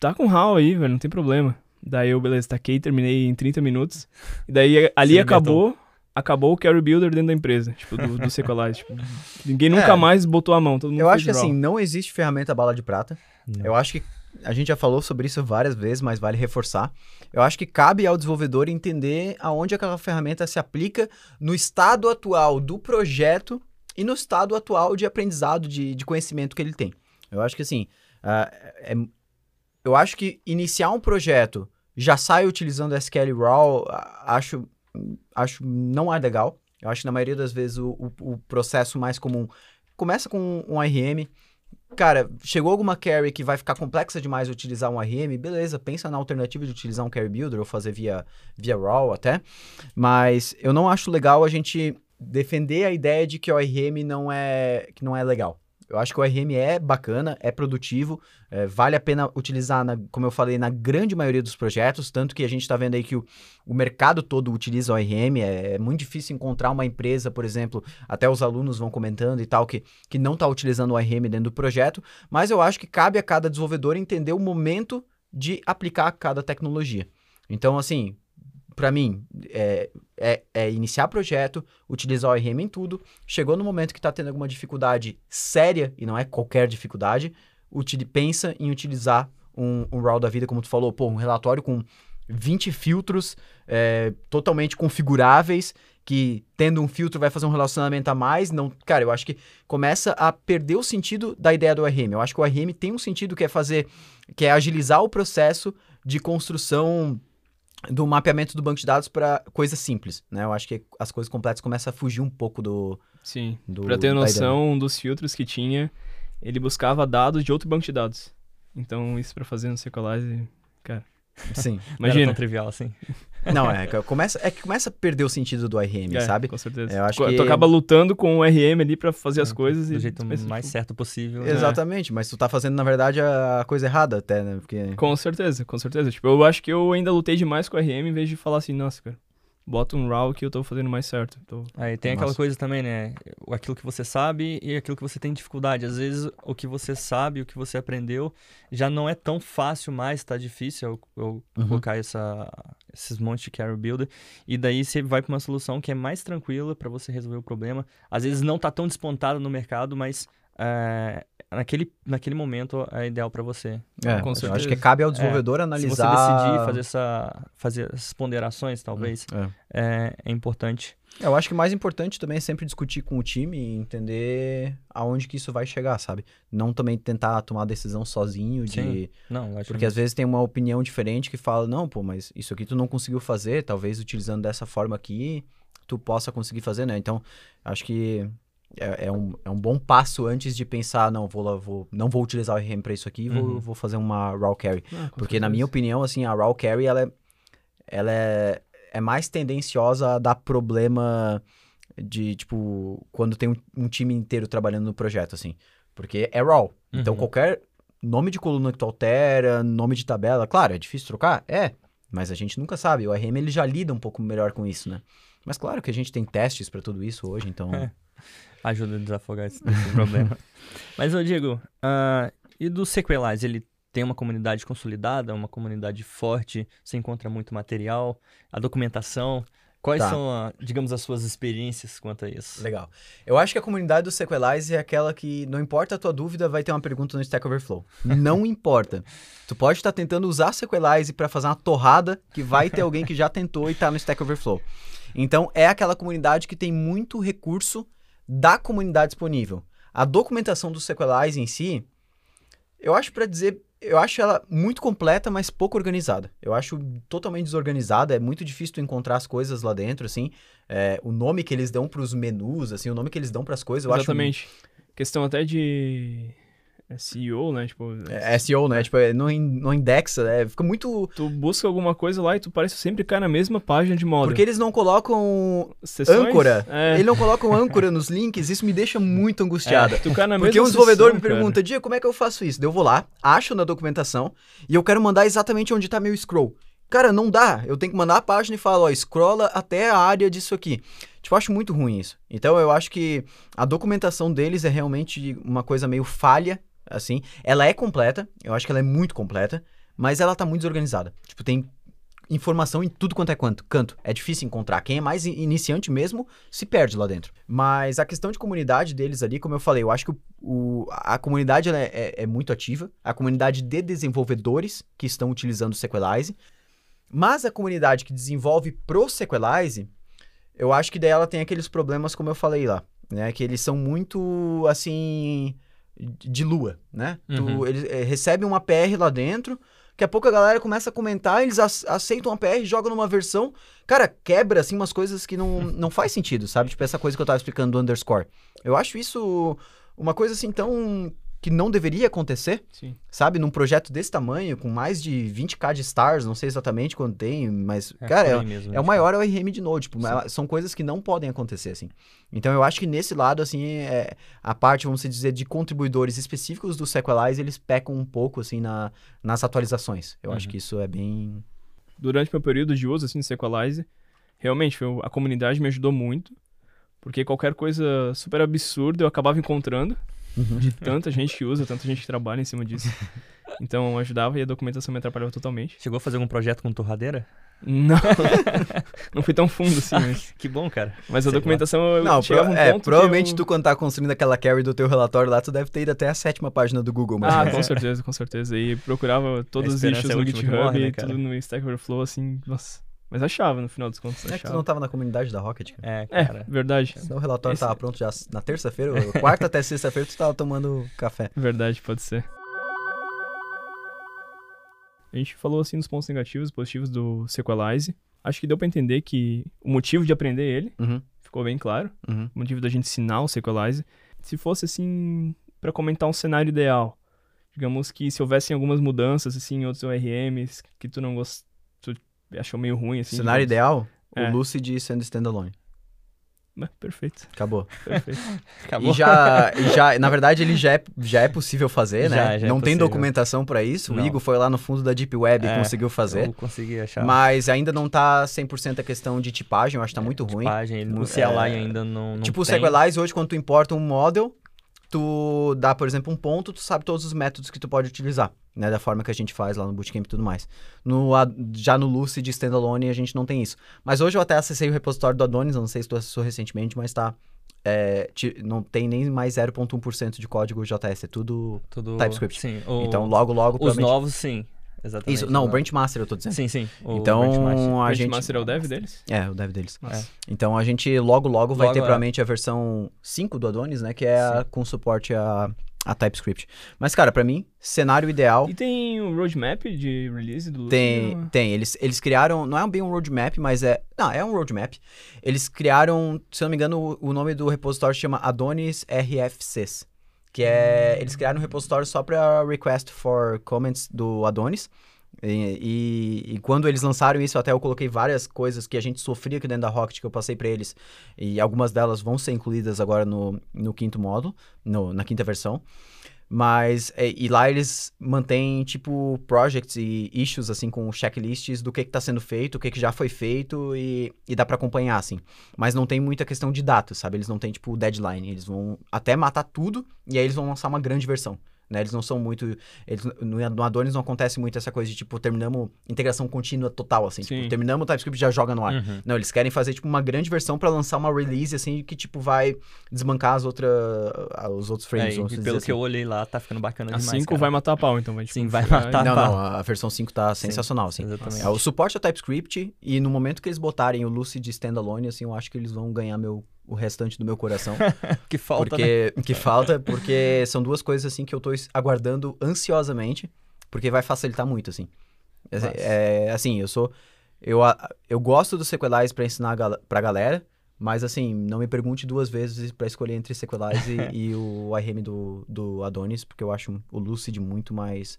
C: tá com HAL aí, velho, não tem problema. Daí eu, beleza, taquei, terminei em 30 minutos. E daí ali
D: Se
C: acabou, acabou o Carry Builder dentro da empresa, tipo, do, do Sequelize. Tipo, ninguém nunca
B: É.
C: mais botou a mão, todo mundo
B: Eu acho que
C: raw.
B: assim, não existe ferramenta bala de prata.
D: Não.
B: Eu acho que a gente já falou sobre isso várias vezes, mas vale reforçar. Eu acho que cabe ao desenvolvedor entender aonde aquela ferramenta se aplica no estado atual do projeto e no estado atual de aprendizado, de, de conhecimento que ele tem. Eu acho que assim, ah, é- eu acho que iniciar um projeto já sai utilizando SQL Raw, acho, acho não é legal. Eu acho que na maioria das vezes o, o- o processo mais comum começa com um RM, Cara, chegou alguma carry que vai ficar complexa demais utilizar um RM, beleza, pensa na alternativa de utilizar um carry builder ou fazer via, via RAW até. Mas eu não acho legal a gente defender a ideia de que o RM não é, que não é legal. Eu acho que o RM é bacana, é produtivo, é, vale a pena utilizar, na- como eu falei, na grande maioria dos projetos, tanto que a gente está vendo aí que o, o mercado todo utiliza o RM, é, é muito difícil encontrar uma empresa, por exemplo, até os alunos vão comentando e tal, que, que não está utilizando o RM dentro do projeto, mas eu acho que cabe a cada desenvolvedor entender o momento de aplicar cada tecnologia. Então, assim, para mim, é, é, é iniciar projeto, utilizar o RM em tudo. Chegou no momento que está tendo alguma dificuldade séria, e não é qualquer dificuldade, pensa em utilizar um, um RAW da vida, como tu falou, pô, um relatório com 20 filtros é, totalmente configuráveis, que tendo um filtro vai fazer um relacionamento a mais. Não, cara, eu acho que começa a perder o sentido da ideia do RM. Eu acho que o RM tem um sentido que é fazer, que é agilizar o processo de construção do mapeamento do banco de dados para coisas simples, né? Eu acho que as coisas completas começam a fugir um pouco do...
C: Sim.
B: do
C: Pra ter noção um dos filtros que tinha, ele buscava dados de outro banco de dados. Então, isso pra fazer no Sequelize,
B: ideia. Sim.
D: Não era
C: imagina.
D: tão trivial assim.
B: Não, é, que começa, é que começa a perder o sentido do RM,
C: É,
B: sabe?
C: Com certeza.
B: Eu acho
C: Tu-
B: que-
C: Tu acaba lutando com o RM ali pra fazer as coisas
D: Do
C: e...
D: jeito mais
C: tipo,
D: certo possível. né?
B: Exatamente, mas tu tá fazendo, na verdade, a coisa errada até, né? Porque...
C: Com certeza, com certeza. Tipo, eu acho que eu ainda lutei demais com o RM em vez de falar assim, nossa, cara, bota um raw que eu tô fazendo mais certo. Tô...
D: Aí tem aquela
B: Massa.
D: coisa também, né? Aquilo que você sabe e aquilo que você tem dificuldade. Às vezes o que você sabe, o que você aprendeu, já não é tão fácil mais, tá difícil eu, eu
B: Uhum.
D: colocar essa, esses montes de carry builder. E daí você vai pra uma solução que é mais tranquila pra você resolver o problema. Às vezes não tá tão despontado no mercado, mas é, naquele, naquele momento é ideal pra você.
B: É,
C: Com
B: eu
C: certeza.
B: acho que cabe ao desenvolvedor
D: Se
B: analisar...
D: você decidir fazer, essa, fazer essas ponderações, talvez,
B: É.
D: é, é importante.
B: Eu acho que o mais importante também é sempre discutir com o time e entender aonde que isso vai chegar, sabe? Não também tentar tomar a decisão sozinho de...
D: Sim. Não, acho
B: Porque às vezes tem uma opinião diferente que fala, não, pô, mas isso aqui tu não conseguiu fazer, talvez utilizando dessa forma aqui, tu possa conseguir fazer, né? Então, acho que é, é um, é um bom passo antes de pensar, não, vou, lá- vou, não vou utilizar o RM pra isso aqui, vou,
D: Uhum.
B: vou fazer uma raw carry.
C: Ah,
B: Porque na
C: certeza.
B: minha opinião, assim, a raw carry, ela é, ela é, é mais tendenciosa a dar problema de, tipo, quando tem um, um time inteiro trabalhando no projeto, assim. Porque é raw. Então,
D: Uhum.
B: qualquer nome de coluna que tu altera, nome de tabela, claro, é difícil trocar? É. Mas a gente nunca sabe. O RM, ele já lida um pouco melhor com isso, né? Mas claro que a gente tem testes pra tudo isso hoje, então...
D: É. ajuda a desafogar esse, esse problema. Mas, ô Diego, ah, e do Sequelize, ele tem uma comunidade consolidada, uma comunidade forte, você encontra muito material, a documentação. Quais
B: Tá.
D: são, a- digamos, as suas experiências quanto a isso?
B: Legal. Eu acho que a comunidade do Sequelize é aquela que, não importa a tua dúvida, vai ter uma pergunta no Stack Overflow. Não importa. Tu pode estar tentando usar Sequelize para fazer uma torrada que vai ter alguém que já tentou e tá no Stack Overflow. Então, é aquela comunidade que tem muito recurso da comunidade disponível. A documentação do Sequelize em si, eu acho para dizer, eu acho ela muito completa, mas pouco organizada. Eu acho totalmente desorganizada, é muito difícil tu encontrar as coisas lá dentro, assim. É, o nome que eles dão pros menus, assim, o nome que eles dão pras coisas, eu
C: Exatamente. Questão até de SEO, né? Tipo.
B: É SEO, né? Tipo, é, não, não indexa, né? Fica muito...
C: tu busca alguma coisa lá e tu parece sempre cai na mesma página de moda.
B: Porque eles não colocam
C: Sessões,
B: âncora.
C: É,
B: Eles não colocam âncora nos links, isso me deixa muito angustiado.
C: tu cai na
B: Porque
C: mesma
B: um desenvolvedor
C: sessão,
B: me pergunta, Dia, como é que eu faço isso? Eu vou lá, acho na documentação e eu quero mandar exatamente onde tá meu scroll. Cara, não dá. Eu tenho que mandar a página e falar, ó, scrolla até a área disso aqui. Tipo, eu acho muito ruim isso. Então eu acho que a documentação deles é realmente uma coisa meio falha, assim. Ela é completa, eu acho que ela é muito completa, mas ela tá muito desorganizada. Tipo, tem informação em tudo quanto é quanto, canto. É difícil encontrar. Quem é mais iniciante mesmo se perde lá dentro. Mas a questão de comunidade deles ali, como eu falei, eu acho que o, o- a comunidade é, é- é muito ativa. A comunidade de desenvolvedores que estão utilizando o Sequelize. Mas a comunidade que desenvolve pro Sequelize, eu acho que daí ela tem aqueles problemas como eu falei lá. Né? Que eles são muito, assim, de lua, né? Tu-
D: Uhum.
B: eles eh, recebem uma PR lá dentro, daqui a pouco a galera começa a comentar, eles ac- aceitam a PR, jogam numa versão, cara, quebra, assim, umas coisas que não, não faz sentido, sabe? Tipo essa coisa que eu tava explicando do underscore. Eu acho isso uma coisa, assim, tão... que não deveria acontecer,
C: Sim.
B: sabe? Num projeto desse tamanho, com mais de 20k de stars, não sei exatamente quanto tem, mas,
D: É,
B: cara, é,
D: mesmo,
B: é o
D: tipo,
B: maior ORM de Node, tipo, ela- são coisas que não podem acontecer, assim. Então eu acho que nesse lado, assim, é, a parte, vamos dizer, de contribuidores específicos do Sequelize, eles pecam um pouco, assim, na, nas atualizações. Eu acho
D: Uhum.
B: que isso é bem...
C: Durante meu período de uso, assim, do Sequelize, realmente, foi, a comunidade me ajudou muito. Porque qualquer coisa super absurda eu acabava encontrando. De tanta gente que usa, tanta gente que trabalha em cima disso. Então ajudava e a documentação me atrapalhava totalmente.
D: Chegou a fazer algum projeto com torradeira?
C: Não. não fui tão fundo assim, mas,
D: Que bom, cara.
C: mas a
D: Sei lá.
C: documentação eu
B: Não,
C: chegava
B: pro-
C: um
B: é, provavelmente
C: eu...
B: tu quando tá construindo aquela carry do teu relatório lá, tu deve ter ido até a sétima página do Google, mas
C: Ah, com certeza, com certeza. E procurava todos os issues
D: é a
C: no GitHub
D: morre, né,
C: e tudo no Stack Overflow, assim, nossa. Mas achava, no final dos contos,
B: é que tu
C: achava.
B: não tava na comunidade da Rocket, cara.
D: É,
C: É,
D: cara.
C: verdade.
B: Senão o relatório
C: Esse-
B: tava pronto já na terça-feira, quarta até sexta-feira, tu tava tomando café.
C: Verdade, pode ser. A gente falou assim dos pontos negativos e positivos do Sequelize. Acho que deu pra entender que o motivo de aprender ele
B: Uhum,
C: ficou bem claro.
B: uhum.
C: O motivo da gente ensinar o Sequelize. Se fosse assim, pra comentar um cenário ideal, digamos que se houvessem algumas mudanças assim em outros ORMs que tu não gostou, tu achou meio ruim assim.
B: Cenário
C: digamos.
B: ideal,
C: É.
B: o Lucid sendo standalone.
C: Perfeito,
B: Acabou.
C: perfeito.
D: Acabou.
B: E já, e já, na verdade, ele já é, já é possível fazer, né?
D: Já, já é
B: não tem
D: possível.
B: documentação pra isso. O
D: Não.
B: Igor foi lá no fundo da Deep Web e
D: É,
B: conseguiu fazer.
D: Eu consegui achar.
B: Mas ainda não tá 100% a questão de tipagem, eu acho que tá muito ruim.
D: Tipagem, no CLI
B: é,
D: ainda não, não
B: tipo, o
D: tem.
B: Sequelize hoje, quando tu importa um model, tu dá, por exemplo, um ponto, tu sabe todos os métodos que tu pode utilizar, né? Da forma que a gente faz lá no Bootcamp e tudo mais. No, já no Lucid Standalone a gente não tem isso. Mas hoje eu até acessei o repositório do Adonis, eu não sei se tu acessou recentemente, mas tá... é, não tem nem mais 0.1% de código JS, é tudo...
D: Tudo...
B: TypeScript.
D: Sim. o-
B: Então logo, logo...
D: Os novos, sim. Exatamente.
B: Isso, não, o Branch Master eu tô dizendo.
D: Sim, sim. o
B: Então,
D: Branchmaster.
B: a
C: Branch
B: gente...
C: Master é o dev deles?
B: É, o dev deles.
C: Nossa.
B: Então a gente logo, logo vai
D: Logo
B: ter
D: é.
B: provavelmente a versão 5 do Adonis, né? Que é a- com suporte a, a TypeScript. Mas, cara, pra mim, cenário ideal.
C: E tem o roadmap de release do?
B: Tem, tem. Eles, eles criaram, não é bem um roadmap, mas é. Não, é um roadmap. Eles criaram, se eu não me engano, o, o nome do repositório se chama Adonis RFCs. Que é. Eles criaram um repositório só pra request for comments do Adonis. E, e- e quando eles lançaram isso, até eu coloquei várias coisas que a gente sofria aqui dentro da Rocket, que eu passei pra eles. E algumas delas vão ser incluídas agora no, no quinto módulo, no- na quinta versão. Mas, é, e lá eles mantêm, tipo, projects e issues, assim, com checklists do que que tá sendo feito, o que que já foi feito e, e dá pra acompanhar, assim. Mas não tem muita questão de datas, sabe? Eles não têm, tipo, deadline. Eles vão até matar tudo e aí eles vão lançar uma grande versão. Né? Eles não são muito. Eles, no, no Adonis não acontece muito essa coisa de, tipo, terminamos integração contínua total, assim.
C: Sim.
B: Tipo, terminamos o TypeScript e já joga no ar.
D: Uhum.
B: Não, eles querem fazer, tipo, uma grande versão pra lançar uma release, assim, que, tipo, vai desbancar as outras... os outros
D: É,
B: frames,
D: e
B: vamos
D: pelo
B: dizer
D: que
B: assim.
D: eu olhei lá, tá ficando bacana
C: A
D: demais.
C: 5
D: cara.
C: vai matar a pau, então. Vai, tipo,
D: Sim, vai
C: ficar-
D: matar.
B: Não,
D: pá.
B: não, a versão 5 tá
D: Sim,
B: sensacional, assim.
D: Exatamente.
B: É, o suporte ao TypeScript, e no momento que eles botarem o Lucid Standalone, assim, eu acho que eles vão ganhar meu, o restante do meu coração.
D: que falta, né?
B: porque, Que falta, porque são duas coisas, assim, que eu tô aguardando ansiosamente, porque vai facilitar muito, assim. É, é, assim, eu sou... Eu, eu gosto do Sequelize pra ensinar a gal- pra galera, mas, assim, não me pergunte duas vezes pra escolher entre Sequelize e, e o IRM do, do Adonis, porque eu acho o Lucid muito mais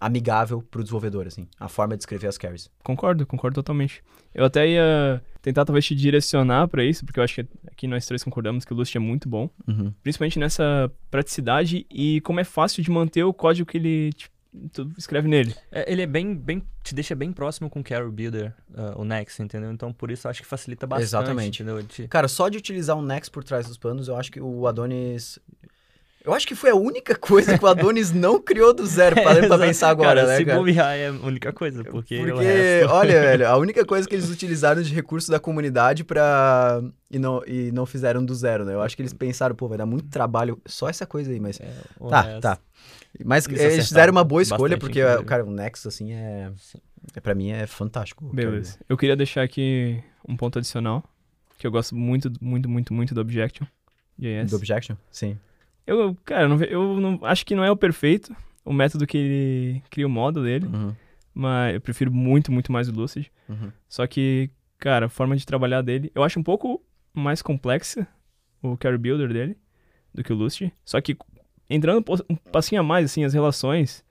B: amigável pro desenvolvedor, assim. A forma de escrever as carries.
C: Concordo, concordo totalmente. Eu até ia tentar talvez te direcionar pra isso, porque eu acho que aqui nós três concordamos que o Lust é muito bom,
B: Uhum.
C: principalmente nessa praticidade e como é fácil de manter o código que ele tipo, tu escreve nele.
D: É, ele é bem, bem, te deixa bem próximo com o Carry Builder, ah, o Next, entendeu? Então por isso eu acho que facilita bastante.
B: Exatamente.
D: Te-
B: Cara, só de utilizar o Next por trás dos panos, eu acho que o Adonis. Eu acho que foi a única coisa que o Adonis não criou do zero, parando pra pensar agora,
D: cara,
B: né,
D: se
B: cara?
D: bobear é a única coisa, porque, o
B: Porque,
D: resto...
B: olha, velho, a única coisa que eles utilizaram de recurso da comunidade pra. E não, e não fizeram do zero, né? Eu acho que eles pensaram, pô, vai dar muito trabalho só essa coisa aí, mas.
D: É,
B: tá,
D: resto-
B: tá. Mas
D: Eles
B: fizeram uma boa escolha, porque,
D: inclusive.
B: cara, o Nexus, assim, é. É pra mim é fantástico.
C: Beleza. Eu queria deixar aqui um ponto adicional, que eu gosto muito, muito, muito, muito do Objection. JS.
B: Do Objection? Sim.
C: Eu, cara, eu não, eu não acho que não é o perfeito, o método que ele cria o modo dele,
B: Uhum,
C: mas eu prefiro muito, muito mais o Lucid.
B: uhum.
C: Só que, cara, a forma de trabalhar dele, eu acho um pouco mais complexa o Carry Builder dele do que o Lucid. Só que entrando um passinho a mais, assim, as relações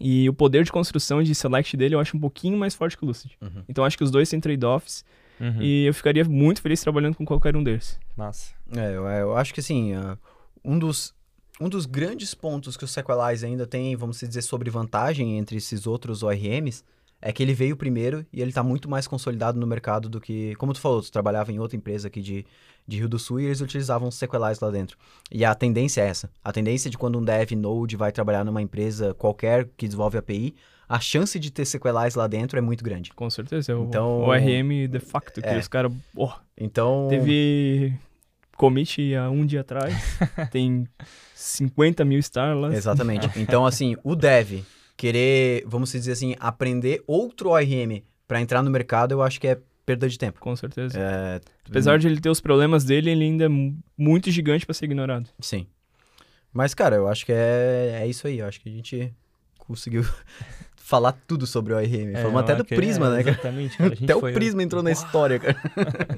C: e o poder de construção de select dele eu acho um pouquinho mais forte que o Lucid.
B: Uhum.
C: Então acho que os dois têm trade-offs
D: Uhum.
C: e eu ficaria muito feliz trabalhando com qualquer um deles.
D: Massa.
B: É, eu, eu acho que assim, ah, um dos, um dos grandes pontos que o Sequelize ainda tem, vamos dizer, sobre vantagem entre esses outros ORMs, é que ele veio primeiro e ele está muito mais consolidado no mercado do que... Como tu falou, tu trabalhava em outra empresa aqui de, de Rio do Sul e eles utilizavam Sequelize lá dentro. E a tendência é essa. A tendência de quando um dev Node vai trabalhar numa empresa qualquer que desenvolve API, a chance de ter Sequelize lá dentro é muito grande.
C: Com certeza, é o,
B: Então-
C: o RM de facto, que
B: É.
C: os caras, porra,
B: Então...
C: Teve commit há um dia atrás. tem 50 mil stars lá.
B: Exatamente. Então, assim, o dev querer, vamos dizer assim, aprender outro ORM para entrar no mercado, eu acho que é perda de tempo.
C: Com certeza.
B: É,
C: Apesar de ele ter os problemas dele, ele ainda é mu- muito gigante pra ser ignorado.
B: Sim. Mas, cara, eu acho que é, é isso aí. Eu acho que a gente conseguiu falar tudo sobre o ORM.
D: É,
B: Falamos até do Prisma,
D: é,
B: né, cara?
D: Exatamente. cara. A gente
B: Até o
D: foi-
B: Prisma entrou na história, cara.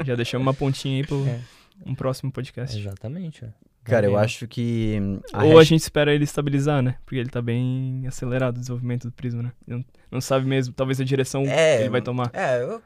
C: Já deixamos uma pontinha aí pro
D: É.
C: um próximo podcast.
D: Exatamente. é.
B: Cara, eu acho que. hum,
C: Ou a gente espera ele estabilizar, né? Porque ele tá bem acelerado o desenvolvimento do Prisma, né? Não, não sabe mesmo, talvez a direção
B: É,
C: que ele vai tomar.
B: É, eu-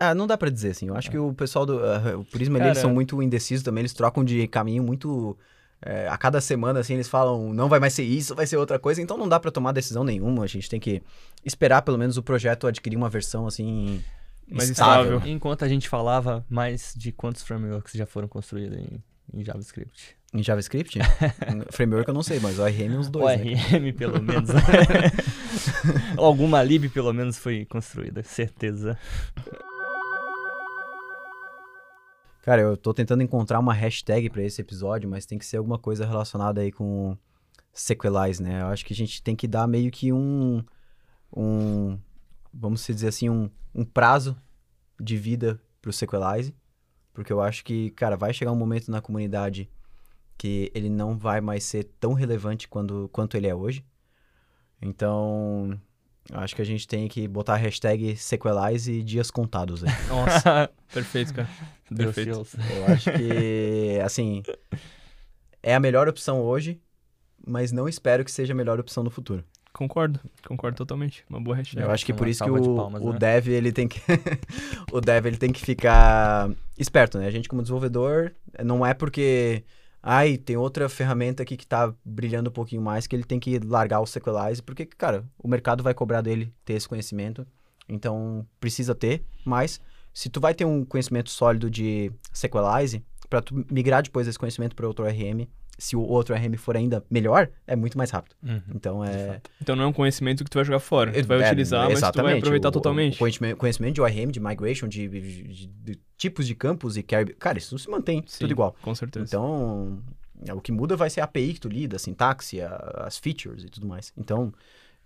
B: Ah, não dá pra dizer assim. Eu acho que o pessoal do ah, o Prisma ali, eles são muito indecisos também, eles trocam de caminho muito. é, a cada semana, assim, eles falam, não vai mais ser isso, vai ser outra coisa, então não dá pra tomar decisão nenhuma. A gente tem que esperar pelo menos o projeto adquirir uma versão assim.
C: Mais
B: estável.
C: estável.
D: Enquanto a gente falava mais de quantos frameworks já foram construídos em, em JavaScript.
B: Em JavaScript? Framework eu não sei, mas ORM uns dois,
D: o
B: né?
D: RM, pelo menos. Alguma lib, pelo menos, foi construída, certeza.
B: Cara, eu tô tentando encontrar uma hashtag pra esse episódio, mas tem que ser alguma coisa relacionada aí com sequelize, né? Eu acho que a gente tem que dar meio que um, um vamos dizer assim, um, um prazo de vida pro sequelize, porque eu acho que, cara, vai chegar um momento na comunidade que ele não vai mais ser tão relevante quando, quanto ele é hoje. Então, eu acho que a gente tem que botar a hashtag sequelize e dias contados aí.
C: Nossa, perfeito, cara. Perfeito.
B: Eu acho que, assim, é a melhor opção hoje, mas não espero que seja a melhor opção no futuro.
C: Concordo, concordo totalmente. Uma boa hashtag.
B: Eu acho que por isso que o,
D: palmas,
B: o
D: né?
B: dev, ele tem que... o dev, ele tem que ficar esperto, né? A gente como desenvolvedor, não é porque... Ai, tem outra ferramenta aqui que tá brilhando um pouquinho mais que ele tem que largar o Sequelize, porque, cara, o mercado vai cobrar dele ter esse conhecimento, então precisa ter, mas se tu vai ter um conhecimento sólido de Sequelize, para tu migrar depois desse conhecimento para outro RM, se o outro RM for ainda melhor, é muito mais rápido.
D: Uhum.
B: Então é...
C: Então não é um conhecimento que tu vai jogar fora. Tu vai
B: É,
C: utilizar, mas tu vai aproveitar
B: O-
C: totalmente.
B: O conhecimento, de ORM, de migration, de, de- de tipos de campos e carry... Cara, isso se mantém
C: Sim,
B: tudo igual.
C: Com certeza.
B: Então, é, o que muda vai ser a API que tu lida, a sintaxe, a- as features e tudo mais. Então,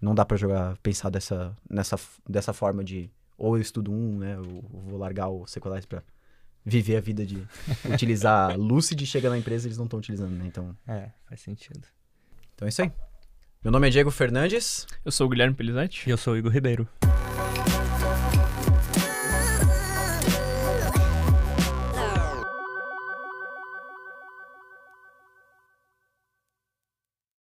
B: não dá pra jogar, pensar dessa, nessa, dessa forma de ou eu estudo um, né, eu vou largar o Sequelize pra viver a vida de utilizar Lucid, chega na empresa eles não estão utilizando, né? Então,
D: É, faz sentido.
B: então é isso aí. Meu nome é Diego Fernandes.
C: Eu sou o Guilherme Pelizete.
D: E eu sou o Igor Ribeiro.